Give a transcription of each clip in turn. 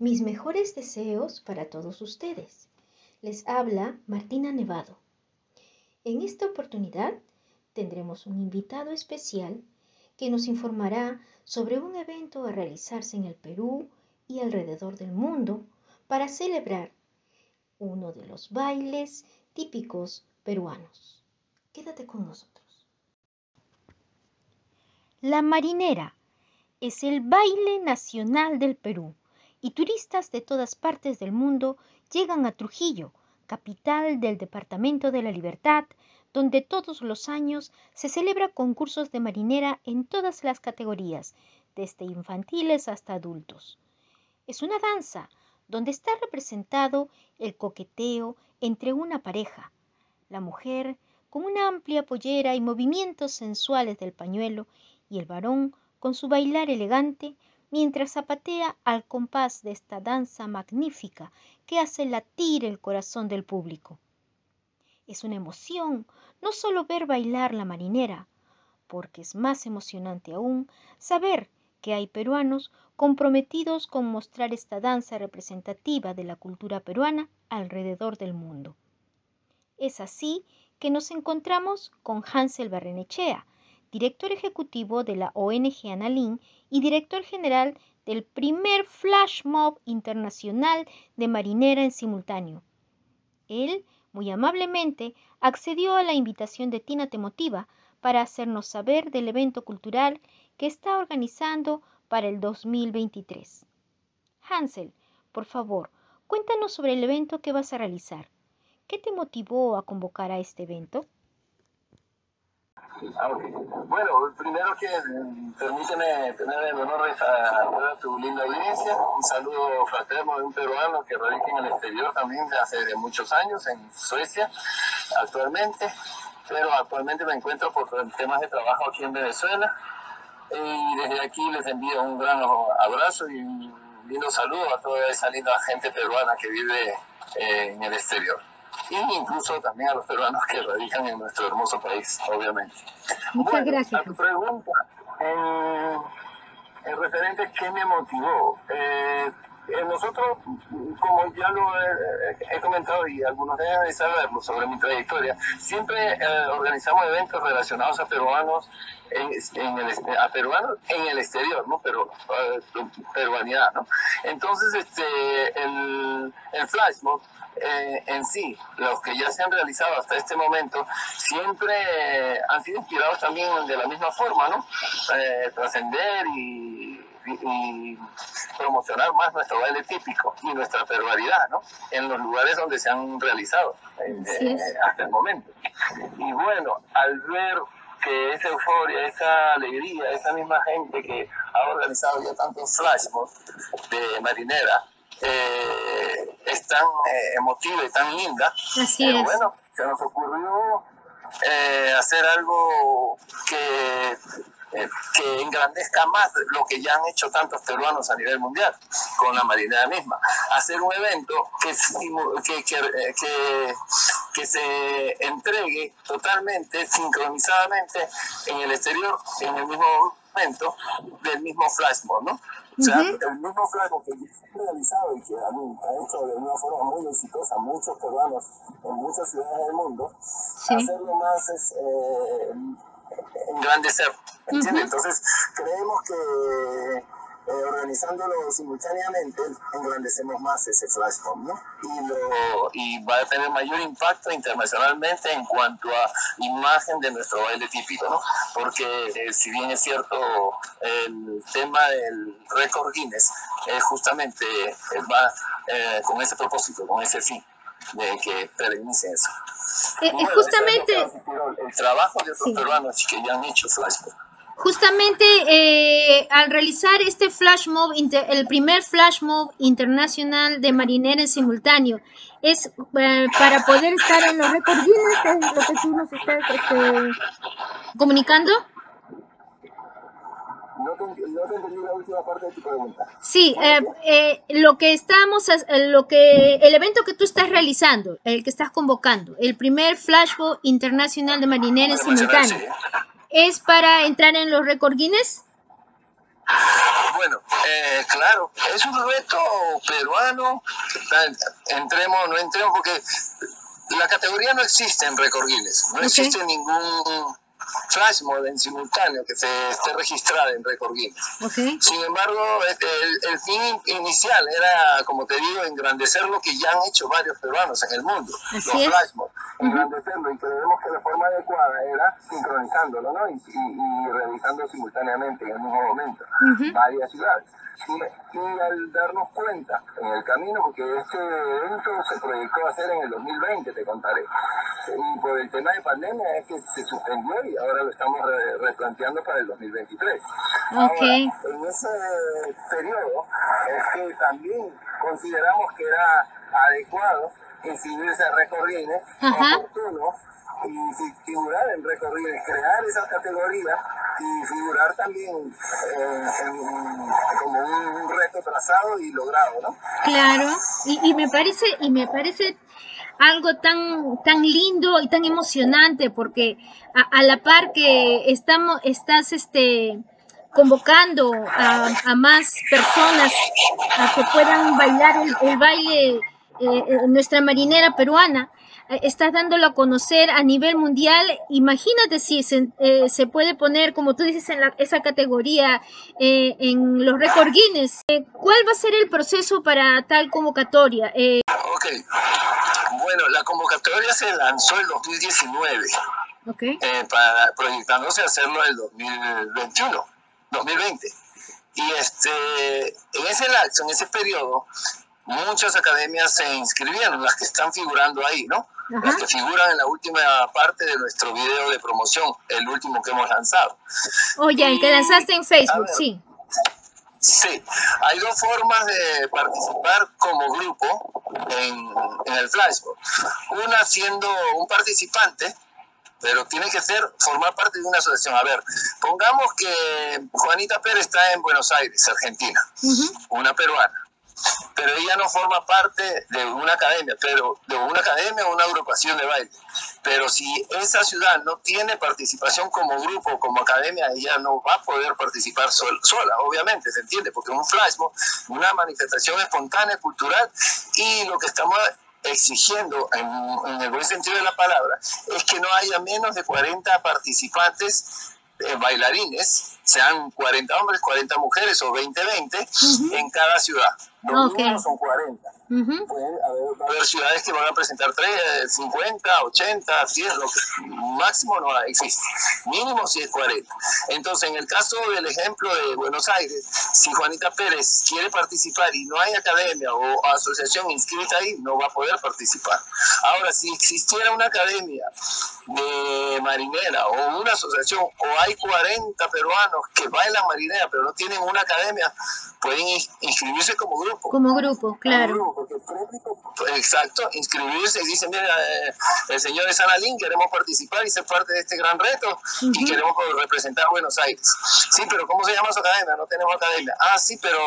Mis mejores deseos para todos ustedes. Les habla Martina Nevado. En esta oportunidad tendremos un invitado especial que nos informará sobre un evento a realizarse en el Perú y alrededor del mundo para celebrar uno de los bailes típicos peruanos. Quédate con nosotros. La marinera es el baile nacional del Perú y turistas de todas partes del mundo llegan a Trujillo, capital del Departamento de la Libertad, donde todos los años se celebra concursos de marinera en todas las categorías, desde infantiles hasta adultos. Es una danza donde está representado el coqueteo entre una pareja, la mujer con una amplia pollera y movimientos sensuales del pañuelo y el varón con su bailar elegante mientras zapatea al compás de esta danza magnífica que hace latir el corazón del público. Es una emoción no solo ver bailar la marinera, porque es más emocionante aún saber que hay peruanos comprometidos con mostrar esta danza representativa de la cultura peruana alrededor del mundo. Es así que nos encontramos con Hansel Barrenechea, director ejecutivo de la ONG Analín y director general del primer flash mob internacional de marinera en simultáneo. Él, muy amablemente, accedió a la invitación de Tina Temotiva para hacernos saber del evento cultural que está organizando para el 2023. Hansel, por favor, cuéntanos sobre el evento que vas a realizar. ¿Qué te motivó a convocar a este evento? Ah, bueno, primero que mm, permíteme tener el honor de saludar a tu linda audiencia. Un saludo fraterno de un peruano que radica en el exterior también de hace muchos años, en Suecia actualmente, pero actualmente me encuentro por temas de trabajo aquí en Venezuela. Y desde aquí les envío un gran abrazo y un lindo saludo a toda esa linda gente peruana que vive eh, en el exterior y incluso también a los peruanos que radican en nuestro hermoso país, obviamente. Muchas gracias. A tu pregunta, en, referente a qué me motivó. Eh, eh, nosotros, como ya lo he, comentado y algunos deben de saberlo sobre mi trayectoria, siempre eh, organizamos eventos relacionados a peruanos en, el, a peruanos en el exterior, ¿no? Pero uh, peruanidad, ¿no? Entonces, este, el, el flash eh, en sí, los que ya se han realizado hasta este momento, siempre han sido inspirados también de la misma forma, ¿no? Eh, trascender y, promocionar más nuestro baile típico y nuestra perversidad, ¿no? En los lugares donde se han realizado eh, hasta el momento. Y bueno, al ver que esa euforia, esa alegría, esa misma gente que ha organizado ya tantos flash de marinera, eh, es tan eh, emotiva y tan linda. Así es. Bueno, se nos ocurrió eh, hacer algo que, eh, que engrandezca más lo que ya han hecho tantos peruanos a nivel mundial con la marinera misma. Hacer un evento que, que, que, que se entregue totalmente, sincronizadamente en el exterior, en el mismo momento del mismo flash ¿no? O sea, el mismo flaco que he realizado y que a mí ha hecho de una forma muy exitosa muchos peruanos en muchas ciudades del mundo, hacerlo más es eh, engrandecer. ¿entiendes? Entonces, creemos que eh, organizándolo simultáneamente, engrandecemos más ese flash ¿no? Y, lo, y va a tener mayor impacto internacionalmente en cuanto a imagen de nuestro baile típico, ¿no? Porque eh, si bien es cierto, el tema del récord Guinness eh, justamente va con ese propósito, con ese fin de que perennice eso. justamente... El trabajo de otros peruanos que ya han hecho flashback. Justamente eh, al realizar este flash mob, el primer flash mob internacional de marinera en simultáneo, es eh, para poder estar en los récords Guinness, lo que tú nos estás este, comunicando. No te, entendí la última parte de tu pregunta. Sí, eh, lo que estamos, lo que, el evento que tú estás realizando, el que estás convocando, el primer flash mob internacional de marinera en simultáneo es para entrar en los récord Guinness? Bueno, eh, claro, es un reto peruano, entremos, no entremos, porque la categoría no existe en Record Guinness, no existe ningún flash mob en simultáneo que se esté registrada en Record Guinness. Sin embargo, el, fin inicial era, como te digo, engrandecer lo que ya han hecho varios peruanos en el mundo, los flash engrandecerlo y creemos que la forma adecuada era sincronizándolo ¿no? y, y, realizando simultáneamente en el mismo momento varias ciudades. Y, al darnos cuenta en el camino, porque este evento se proyectó a hacer en el 2020, te contaré, y por el tema de pandemia es que se suspendió y ahora lo estamos replanteando para el 2023. Okay. en ese periodo es que también consideramos que era adecuado inscribirse a recorrines oportuno y figurar en recorridos, crear esa categoría y figurar también eh, como un, reto trazado y logrado, ¿no? Claro, y, y me parece, y me parece algo tan, tan lindo y tan emocionante porque a, la par que estamos, estás este convocando a, a más personas a que puedan bailar el, baile eh, eh, nuestra marinera peruana, eh, estás dándolo a conocer a nivel mundial. Imagínate si se, eh, se puede poner, como tú dices, en la, esa categoría eh, en los récord Guinness. ¿Cuál va a ser el proceso para tal convocatoria? ok, bueno, la convocatoria se lanzó en 2019, okay. para, proyectándose hacerlo en el 2021, 2020. Y este, en ese lapso, en ese periodo, muchas academias se inscribieron, las que están figurando ahí, ¿no? Las que figuran en la última parte de nuestro video de promoción, el último que hemos lanzado. Oye, el que lanzaste en Facebook, sí. Sí, hay dos formas de participar como grupo en, en el Flashbook. Una siendo un participante, pero tiene que ser formar parte de una asociación. A ver, pongamos que Juanita Pérez está en Buenos Aires, Argentina, una peruana pero ella no forma parte de una academia, pero de una academia o una agrupación de baile. Pero si esa ciudad no tiene participación como grupo, como academia, ella no va a poder participar sola, obviamente, ¿se entiende? Porque un flasmo, una manifestación espontánea, cultural, y lo que estamos exigiendo, en, el buen sentido de la palabra, es que no haya menos de 40 participantes eh, bailarines, sean 40 hombres, 40 mujeres o 20-20 en cada ciudad. Los números son 40. Pueden haber, ciudades que van a presentar 3, 50, 80, 100, lo máximo no existe. Mínimo si es 40. Entonces, en el caso del ejemplo de Buenos Aires, si Juanita Pérez quiere participar y no hay academia o asociación inscrita ahí, no va a poder participar. Ahora, si existiera una academia de marinera o una asociación, o hay 40 peruanos que bailan marinera pero no tienen una academia, pueden inscribirse como grupo. Como grupo, claro. exacto, inscribirse y dicen, mira, eh, el señor es Analín, queremos participar y ser parte de este gran reto y queremos representar Buenos Aires. Sí, pero ¿cómo se llama su academia? No tenemos academia. Ah, sí, pero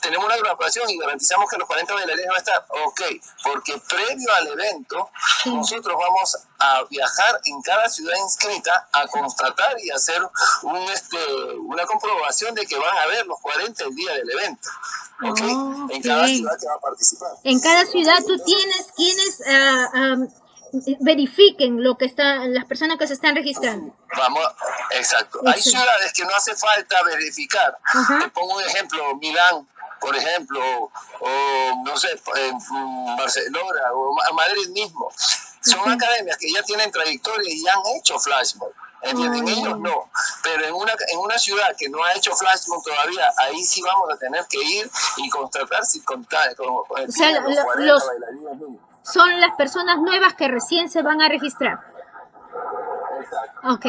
tenemos una agrupación y garantizamos que los 40 bailarines van a estar. Ok, porque previo al evento, nosotros vamos a viajar en cada ciudad inscrita a constatar y hacer un, este, una comprobación de que van a ver los 40 el día del evento. ¿okay? En cada ciudad que va a participar. En cada ciudad tú tienes quienes uh, verifiquen lo que está, las personas que se están registrando. Vamos, exacto. Hay ciudades que no hace falta verificar. Te pongo un ejemplo, Milán, por ejemplo, o no sé, en Barcelona o Madrid mismo. Son academias que ya tienen trayectoria y ya han hecho flashmob. ¿Entienden? Ellos no. Pero en una, en una ciudad que no ha hecho flashmob todavía, ahí sí vamos a tener que ir y constatar si contar con, o sea, los, son las personas nuevas que recién se van a registrar. Exacto. Ok,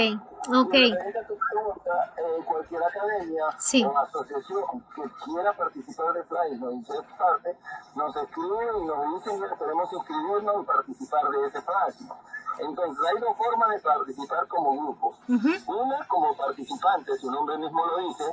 ok. En cualquier academia o asociación que quiera participar de Flashmob y ser parte, nos escriben y nos dicen que queremos inscribirnos y participar de ese Flashmob. Entonces hay dos formas de participar como grupo. Una como participante, su nombre mismo lo dice,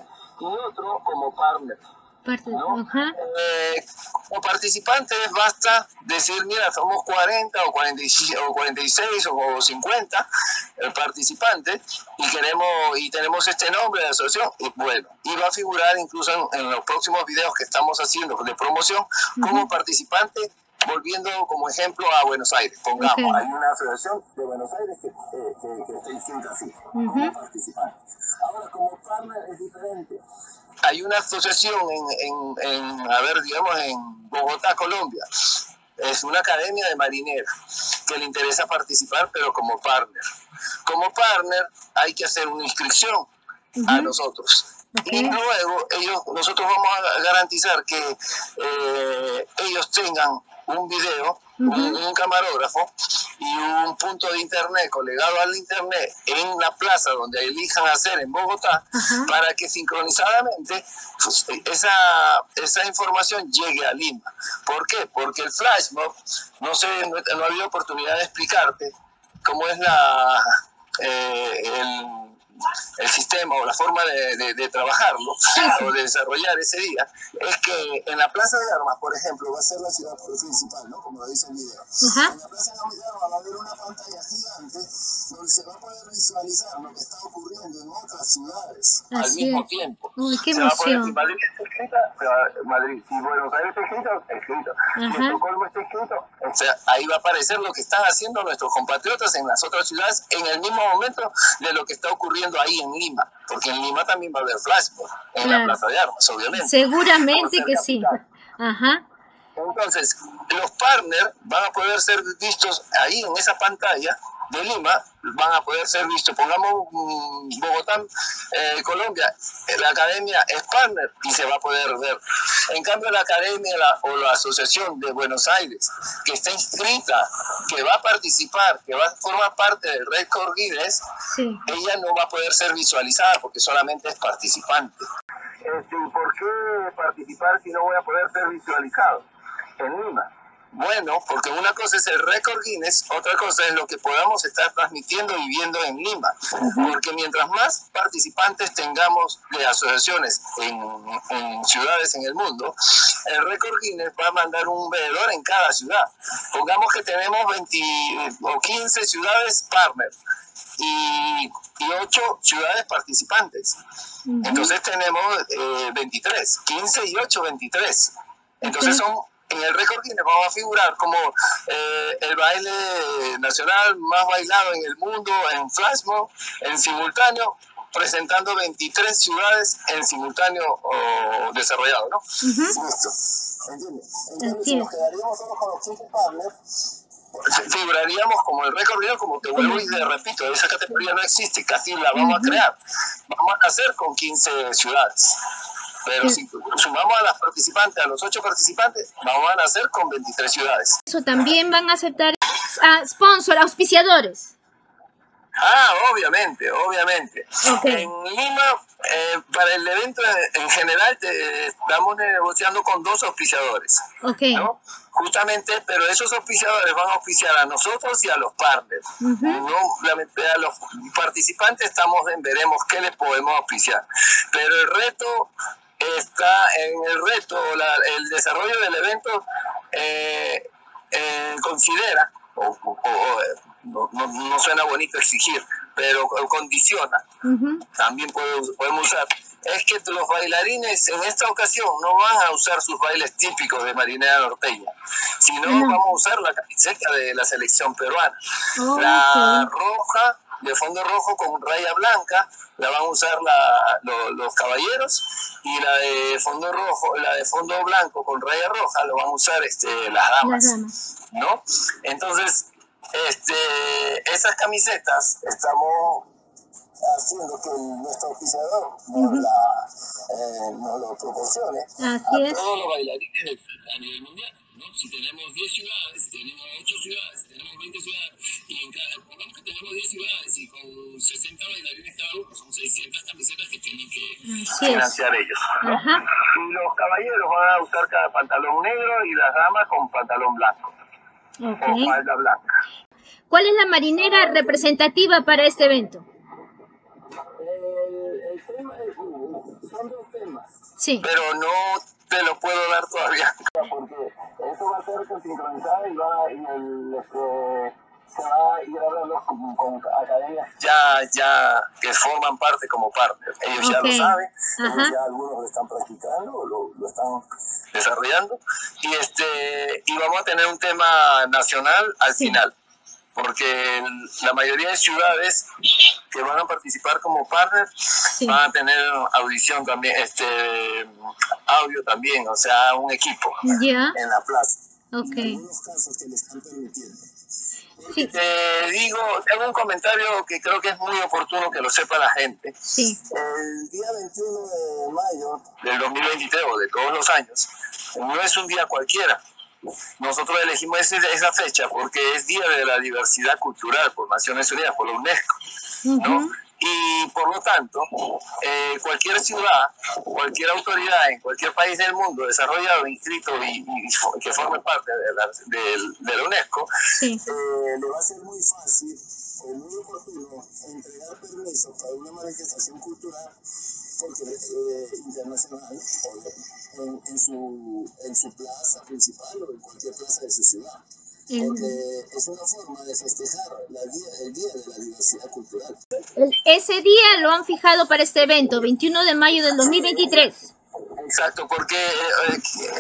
y otro como partner. Eh, como participantes basta decir, mira, somos 40 o 46 o, 46, o 50 eh, participantes y queremos y tenemos este nombre de asociación. Y bueno, y va a figurar incluso en, los próximos videos que estamos haciendo de promoción como participante volviendo como ejemplo a Buenos Aires, pongamos, hay una asociación de Buenos Aires que, está inscrita así, como participante. Ahora, como partner es diferente hay una asociación en, en, a ver, digamos, en Bogotá, Colombia. Es una academia de marineros que le interesa participar, pero como partner. Como partner hay que hacer una inscripción a nosotros. Y luego ellos, nosotros vamos a garantizar que eh, ellos tengan un video, un, camarógrafo y un punto de internet colegado al internet en la plaza donde elijan hacer en Bogotá para que sincronizadamente pues, esa, esa información llegue a Lima. ¿Por qué? Porque el flash no sé, no, no ha habido oportunidad de explicarte cómo es la, eh, el el sistema o la forma de, de, trabajarlo o de desarrollar ese día, es que en la Plaza de Armas, por ejemplo, va a ser la ciudad principal, ¿no? Como lo dice el video. En la Plaza de Armas va a haber una pantalla gigante donde se va a poder visualizar lo que está ocurriendo en otras ciudades al mismo tiempo. Uy, qué emoción. si Madrid está escrita, Madrid, si Buenos Aires está escrito, escrito. Si Estocolmo está escrito, o sea, ahí va a aparecer lo que están haciendo nuestros compatriotas en las otras ciudades en el mismo momento de lo que está ocurriendo ahí en Lima, porque en Lima también va a haber flashmob en la Plaza de Armas, obviamente. Seguramente que sí. Ajá. Entonces, los partners van a poder ser vistos ahí en esa pantalla de Lima van a poder ser vistos. Pongamos mm, Bogotá, eh, Colombia, la academia es partner y se va a poder ver. En cambio, la academia o la asociación de Buenos Aires, que está inscrita, que va a participar, que va a formar parte del Record Guinness, ella no va a poder ser visualizada porque solamente es participante. Este, ¿Por qué participar si no voy a poder ser visualizado? En Lima bueno, porque una cosa es el récord Guinness, otra cosa es lo que podamos estar transmitiendo y viendo en Lima. Porque mientras más participantes tengamos de asociaciones en, ciudades en el mundo, el récord Guinness va a mandar un veedor en cada ciudad. Pongamos que tenemos 20 o 15 ciudades partner y, y 8 ciudades participantes. Entonces tenemos 23, eh, 15 y 8, 23. Entonces son en el récord Guinness vamos a figurar como eh, el baile nacional más bailado en el mundo en flashmob, en simultáneo, presentando 23 ciudades en simultáneo desarrollado, ¿no? ¿Entiendes? Entonces, si nos quedaríamos solo con los 15 partners, figuraríamos como el récord como te vuelvo y te repito, esa categoría no existe, casi la vamos a crear. Vamos a hacer con 15 ciudades. Pero si sumamos a las participantes, a los ocho participantes, vamos a nacer con 23 ciudades. Eso también van a aceptar a sponsor, auspiciadores. Ah, obviamente, obviamente. En Lima, eh, para el evento en general, te, estamos negociando con dos auspiciadores. Okay. ¿no? Justamente, pero esos auspiciadores van a auspiciar a nosotros y a los partners. no, a los participantes estamos en veremos qué les podemos auspiciar. Pero el reto está en el reto, el desarrollo del evento eh, eh, considera, o, no, suena bonito exigir, pero condiciona, también podemos usar, es que los bailarines en esta ocasión no van a usar sus bailes típicos de marinera norteña, sino vamos a usar la camiseta de la selección peruana. la roja de fondo rojo con raya blanca, la van a usar los caballeros, y la de fondo rojo, la de fondo blanco con raya roja, lo van a usar este, las damas, ¿no? Entonces, este, esas camisetas estamos haciendo que nuestro oficiador nos, la, eh, nos lo proporcione a todos los bailarines a nivel mundial. Si tenemos 10 ciudades, tenemos 8 ciudades, tenemos 20 ciudades, y en cada, pongamos que tenemos 10 ciudades y con 60 bailarines cada uno, son 600 camisetas que tienen que financiar ellos. Y los caballeros van a usar cada pantalón negro y las damas con pantalón blanco. O falda blanca. ¿Cuál es la marinera representativa para este evento? Eh, el tema es, son dos temas. Sí. Pero no te lo puedo dar todavía. Porque eso va a ser sincronizado y, va, y el, este, se va a ir hablando con, con, academias ya, ya que forman parte como partners. Ellos ya lo saben, ellos ya algunos lo están practicando, lo, lo están desarrollando. Y, este, y vamos a tener un tema nacional al final porque la mayoría de ciudades que van a participar como partners van a tener audición también, este audio también, o sea, un equipo en la plaza. Okay. En algunos casos que le están permitiendo. Te digo, tengo un comentario que creo que es muy oportuno que lo sepa la gente. Sí. El día 21 de mayo del 2023 o de todos los años, no es un día cualquiera nosotros elegimos esa fecha porque es Día de la Diversidad Cultural por Naciones Unidas, por la UNESCO, ¿no? Y por lo tanto, eh, cualquier ciudad, cualquier autoridad en cualquier país del mundo desarrollado, inscrito y, que forme parte de la, de, la UNESCO, eh, le va a ser muy fácil o muy oportuno entregar permisos para una manifestación cultural porque, eh, internacional en, en, su, en su plaza principal o en cualquier plaza de su ciudad. Porque es una forma de festejar la día, el Día de la Diversidad Cultural. ese día lo han fijado para este evento, 21 de mayo del 2023. Exacto, porque eh,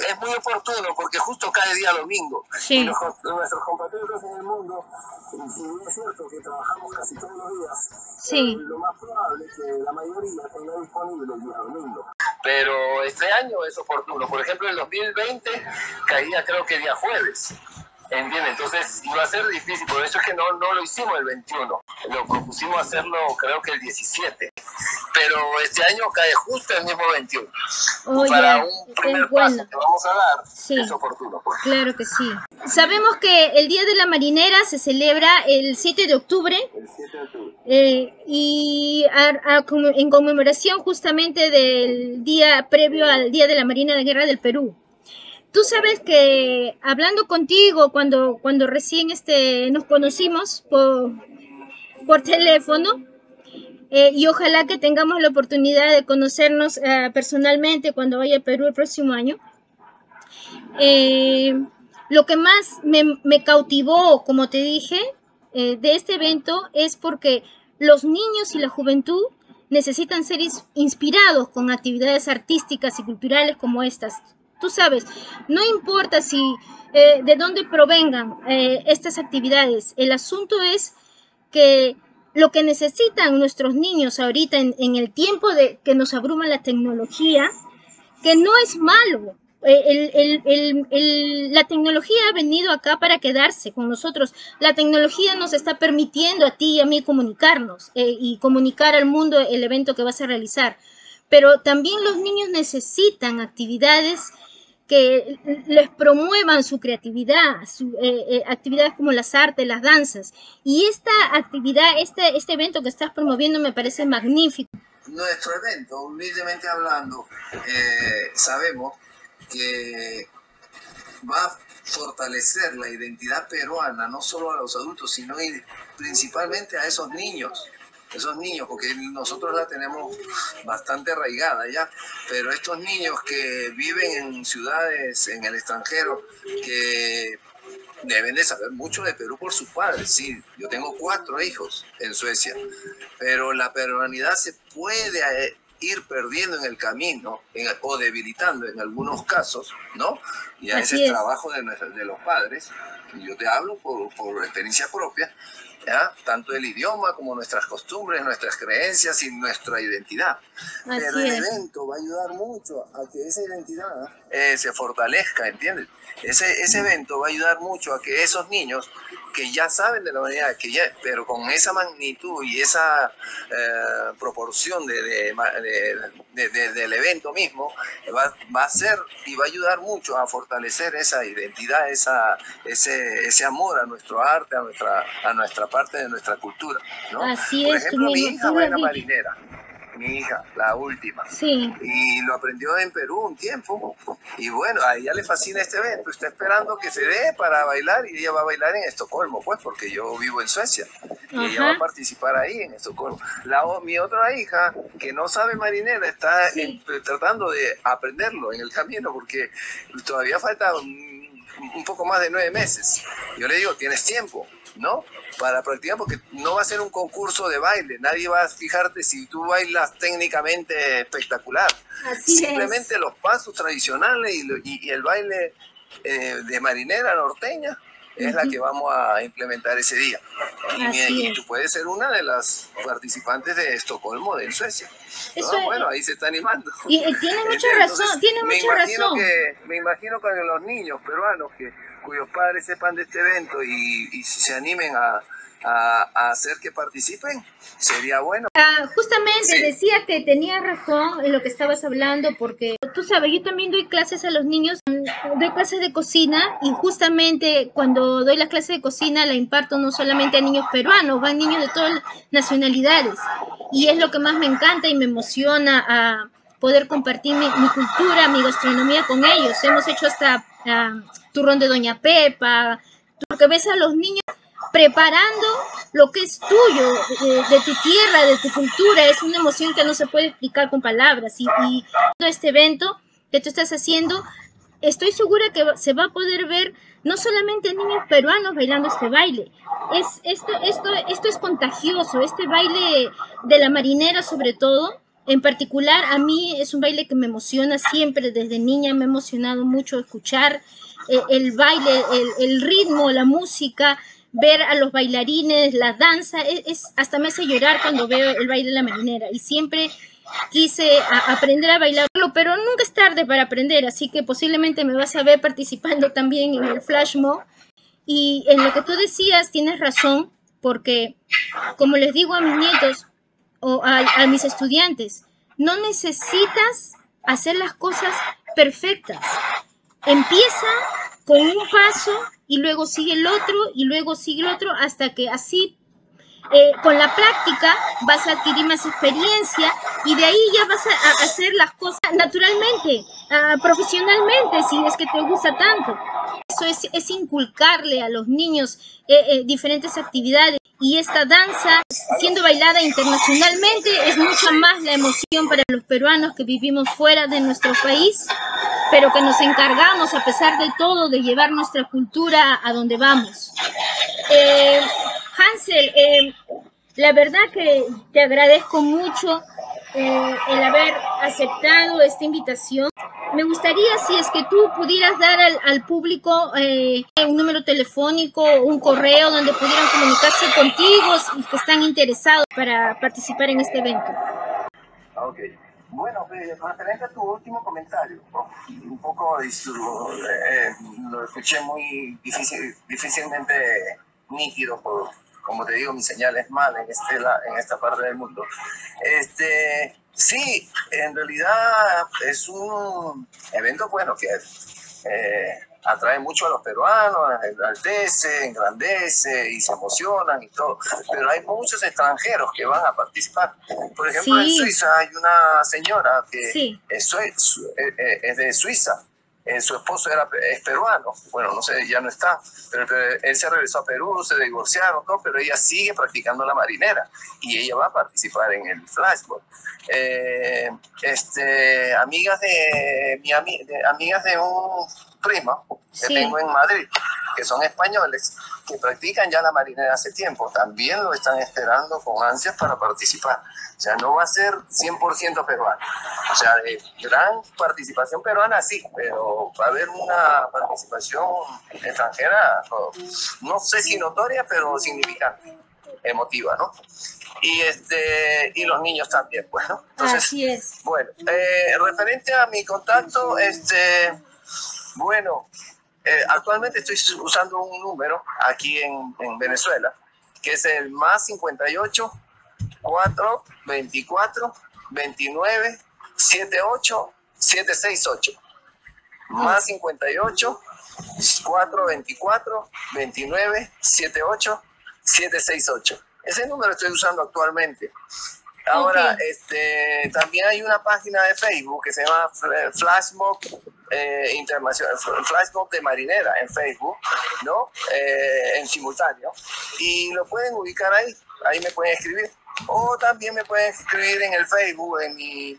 es muy oportuno, porque justo cae día domingo. Sí. Y nuestros compatriotas en el mundo, si bien es cierto que trabajamos casi todos los días, sí. lo más probable es que la mayoría tenga disponible el día domingo. Pero este año es oportuno. Por ejemplo, en 2020 caía creo que día jueves. ¿Entiendes? Entonces iba a ser difícil, por eso es que no, no lo hicimos el 21, lo propusimos hacerlo creo que el 17, pero este año cae justo el mismo 21. Para un primer paso que vamos a dar sí. es oportuno. Pues. Claro que sí. Sabemos que el Día de la Marinera se celebra el 7 de octubre. El 7 de octubre. Eh, y a, a, en conmemoración justamente del día previo al Día de la Marina de Guerra del Perú. Tú sabes que hablando contigo cuando, cuando recién este, nos conocimos por, por teléfono, eh, y ojalá que tengamos la oportunidad de conocernos eh, personalmente cuando vaya a Perú el próximo año. Eh, lo que más me, cautivó, como te dije, de este evento es porque los niños y la juventud necesitan ser inspirados con actividades artísticas y culturales como estas. Tú sabes, no importa si eh, de dónde provengan eh, estas actividades, el asunto es que lo que necesitan nuestros niños ahorita en, en, el tiempo de que nos abruma la tecnología, que no es malo. El, la tecnología ha venido acá para quedarse con nosotros. La tecnología nos está permitiendo a ti y a mí comunicarnos eh, y comunicar al mundo el evento que vas a realizar. Pero también los niños necesitan actividades que les promuevan su creatividad, su, eh, eh, actividades como las artes, las danzas. Y esta actividad, este, este evento que estás promoviendo me parece magnífico. Nuestro evento, humildemente hablando, eh, sabemos que va a fortalecer la identidad peruana, no solo a los adultos, sino principalmente a esos niños esos niños, porque nosotros la tenemos bastante arraigada ya, pero estos niños que viven en ciudades en el extranjero, que deben de saber mucho de Perú por sus padres. Sí, yo tengo cuatro hijos en Suecia, pero la peruanidad se puede eh, ir perdiendo en el camino o debilitando en algunos casos, ¿no? Y a ese trabajo de, de, los padres, yo te hablo por, por experiencia propia, ¿ya? tanto el idioma como nuestras costumbres, nuestras creencias y nuestra identidad. Así Pero el es. evento va a ayudar mucho a que esa identidad eh, se fortalezca, ¿entiendes? Ese, ese evento va a ayudar mucho a que esos niños que ya saben de la humanidad, que ya, pero con esa magnitud y esa eh, proporción de, de, de, del evento mismo, va, va, a ser y va a ayudar mucho a fortalecer esa identidad, esa, ese, ese amor a nuestro arte, a nuestra, a nuestra parte de nuestra cultura. ¿no? Así Por es, ejemplo, mi hija va a la marinera. Mi hija, la última. Sí. Y lo aprendió en Perú un tiempo. Y bueno, a ella le fascina este evento. Está esperando que se dé para bailar y ella va a bailar en Estocolmo, pues, porque yo vivo en Suecia. Y ella va a participar ahí en Estocolmo. La, mi otra hija, que no sabe marinera, está tratando de aprenderlo en el camino, porque todavía falta un, un poco más de nueve meses. Yo le digo, tienes tiempo, ¿no? para practicar porque no va a ser un concurso de baile, nadie va a fijarte si tú bailas técnicamente espectacular. Simplemente los pasos tradicionales y, el baile eh, de marinera norteña es la que vamos a implementar ese día. Y, tú puedes ser una de las participantes de Estocolmo, de Suecia. bueno, ahí se está animando. Y eh, tiene mucha razón, tiene mucha me razón. Que, me imagino que los niños peruanos que cuyos padres sepan de este evento y, y se animen a, a, hacer que participen, sería bueno. Ah, justamente decía que tenía razón en lo que estabas hablando, porque tú sabes, yo también doy clases a los niños, doy clases de cocina y justamente cuando doy la clase de cocina la imparto no solamente a niños peruanos, van niños de todas las nacionalidades y es lo que más me encanta y me emociona a poder compartir mi, cultura, mi gastronomía con ellos. Hemos hecho hasta uh, turrón de Doña Pepa, porque ves a los niños preparando lo que es tuyo, de, tu tierra, de tu cultura. Es una emoción que no se puede explicar con palabras. Y, y este evento que tú estás haciendo, estoy segura que se va a poder ver no solamente niños peruanos bailando este baile. Es, esto, esto, esto es contagioso, este baile de la marinera sobre todo. En particular, a mí es un baile que me emociona siempre, desde niña me ha emocionado mucho escuchar el baile, el, ritmo, la música, ver a los bailarines, la danza, es, hasta me hace llorar cuando veo el baile de la marinera y siempre quise aprender a bailarlo, pero nunca es tarde para aprender, así que posiblemente me vas a ver participando también en el flash mob. Y en lo que tú decías tienes razón, porque como les digo a mis nietos o a mis estudiantes, no necesitas hacer las cosas perfectas. Empieza con un paso y luego sigue el otro y luego sigue el otro hasta que así eh, con la práctica vas a adquirir más experiencia y de ahí ya vas a, hacer las cosas naturalmente, ah, profesionalmente, si es que te gusta tanto. Eso es, es inculcarle a los niños eh, eh, diferentes actividades y esta danza, siendo bailada internacionalmente, es mucha más la emoción para los peruanos que vivimos fuera de nuestro país, pero que nos encargamos, a pesar de todo, de llevar nuestra cultura a donde vamos. Eh, Hansel, eh, la verdad que te agradezco mucho eh, el haber aceptado esta invitación. Me gustaría si es que tú pudieras dar al, público eh, un número telefónico, un correo donde pudieran comunicarse contigo y que están interesados para participar en este evento. Ok. Bueno, eh, referente a tu último comentario, un poco eh, lo escuché muy difícil, difícilmente nítido, por, como te digo, mi señal es mala en, este, en esta parte del mundo. Este, Sí, en realidad es un evento bueno que eh, atrae mucho a los peruanos, enaltece, engrandece y se emocionan y todo. Pero hay muchos extranjeros que van a participar. Por ejemplo, en Suiza hay una señora que es, eh, eh, es de Suiza eh, su esposo era, es peruano, bueno, no sé, ya no está, pero, él se regresó a Perú, se divorciaron, pero ella sigue practicando la marinera y ella va a participar en el flashball. Eh, este, amigas de, mi amigas de un primo que tengo en Madrid, que son españoles, que practican ya la marinera hace tiempo, también lo están esperando con ansias para participar. O sea, no va a ser 100% peruano. O sea, de gran participación peruana sí, pero va a haber una participación extranjera, no, sé si notoria, pero significante, emotiva, ¿no? y este y los niños también bueno pues, entonces Así es. bueno eh, referente a mi contacto este bueno eh, actualmente estoy usando un número aquí en, en, Venezuela, que es el más 58 4 24 29 78 768. Más 58 4 24 29 78 768. Ese número estoy usando actualmente. Ahora, este, también hay una página de Facebook que se llama Flashmob eh, Internacional, Flashmob de Marinera en Facebook, ¿no? Eh, en simultáneo. Y lo pueden ubicar ahí, ahí me pueden escribir. O también me pueden escribir en el Facebook, en mi,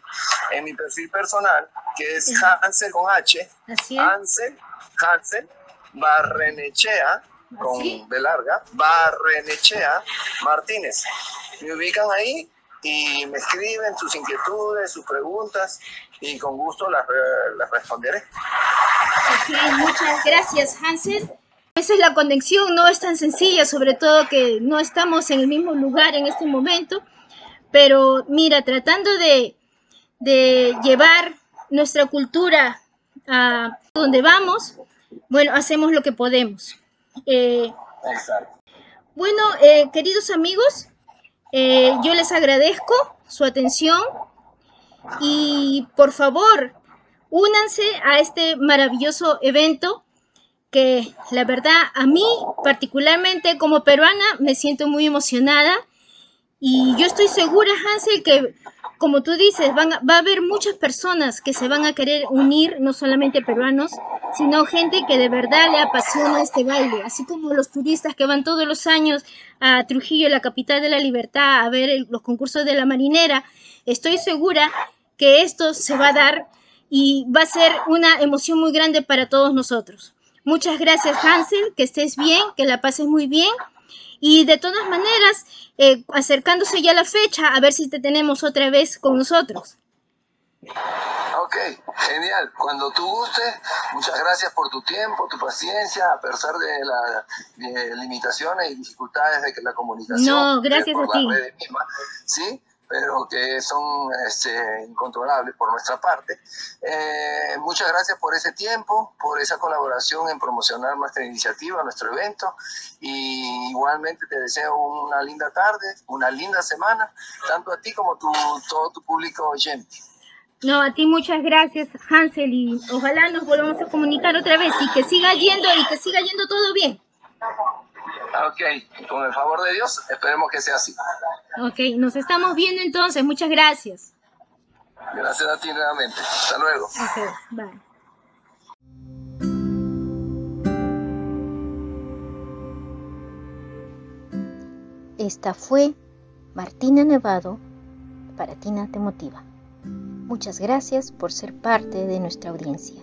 en mi perfil personal, que es Hansel con H. Así Hansel, Hansel, Barrenechea, con B larga, Barrenechea Martínez. Me ubican ahí y me escriben sus inquietudes, sus preguntas y con gusto las, las responderé. Ok, muchas gracias Hansel. Esa es la conexión, no es tan sencilla, sobre todo que no estamos en el mismo lugar en este momento, pero mira, tratando de, de llevar nuestra cultura a donde vamos, bueno, hacemos lo que podemos. Eh, bueno, eh, queridos amigos, eh, yo les agradezco su atención y por favor, únanse a este maravilloso evento que la verdad a mí particularmente como peruana me siento muy emocionada y yo estoy segura, Hansel, que como tú dices, va a haber muchas personas que se van a querer unir, no solamente peruanos, sino gente que de verdad le apasiona este baile, así como los turistas que van todos los años a Trujillo, la capital de la libertad, a ver los concursos de la marinera. Estoy segura que esto se va a dar y va a ser una emoción muy grande para todos nosotros. Muchas gracias Hansel, que estés bien, que la pases muy bien y de todas maneras, eh, acercándose ya la fecha, a ver si te tenemos otra vez con nosotros. Ok, genial. Cuando tú gustes, muchas gracias por tu tiempo, tu paciencia, a pesar de las limitaciones y dificultades de que la comunicación. No, gracias a ti. ¿sí? Pero que son este, incontrolables por nuestra parte. Eh, muchas gracias por ese tiempo, por esa colaboración en promocionar nuestra iniciativa, nuestro evento, y igualmente te deseo una linda tarde, una linda semana, tanto a ti como tu, todo tu público oyente. No, a ti muchas gracias, Hansel, y ojalá nos volvamos a comunicar otra vez y que siga yendo y que siga yendo todo bien. Ok, con el favor de Dios, esperemos que sea así. Ok, nos estamos viendo entonces. Muchas gracias. Gracias a ti nuevamente. Hasta luego. Ok, bye. Esta fue Martina Nevado para Tina Te Motiva. Muchas gracias por ser parte de nuestra audiencia.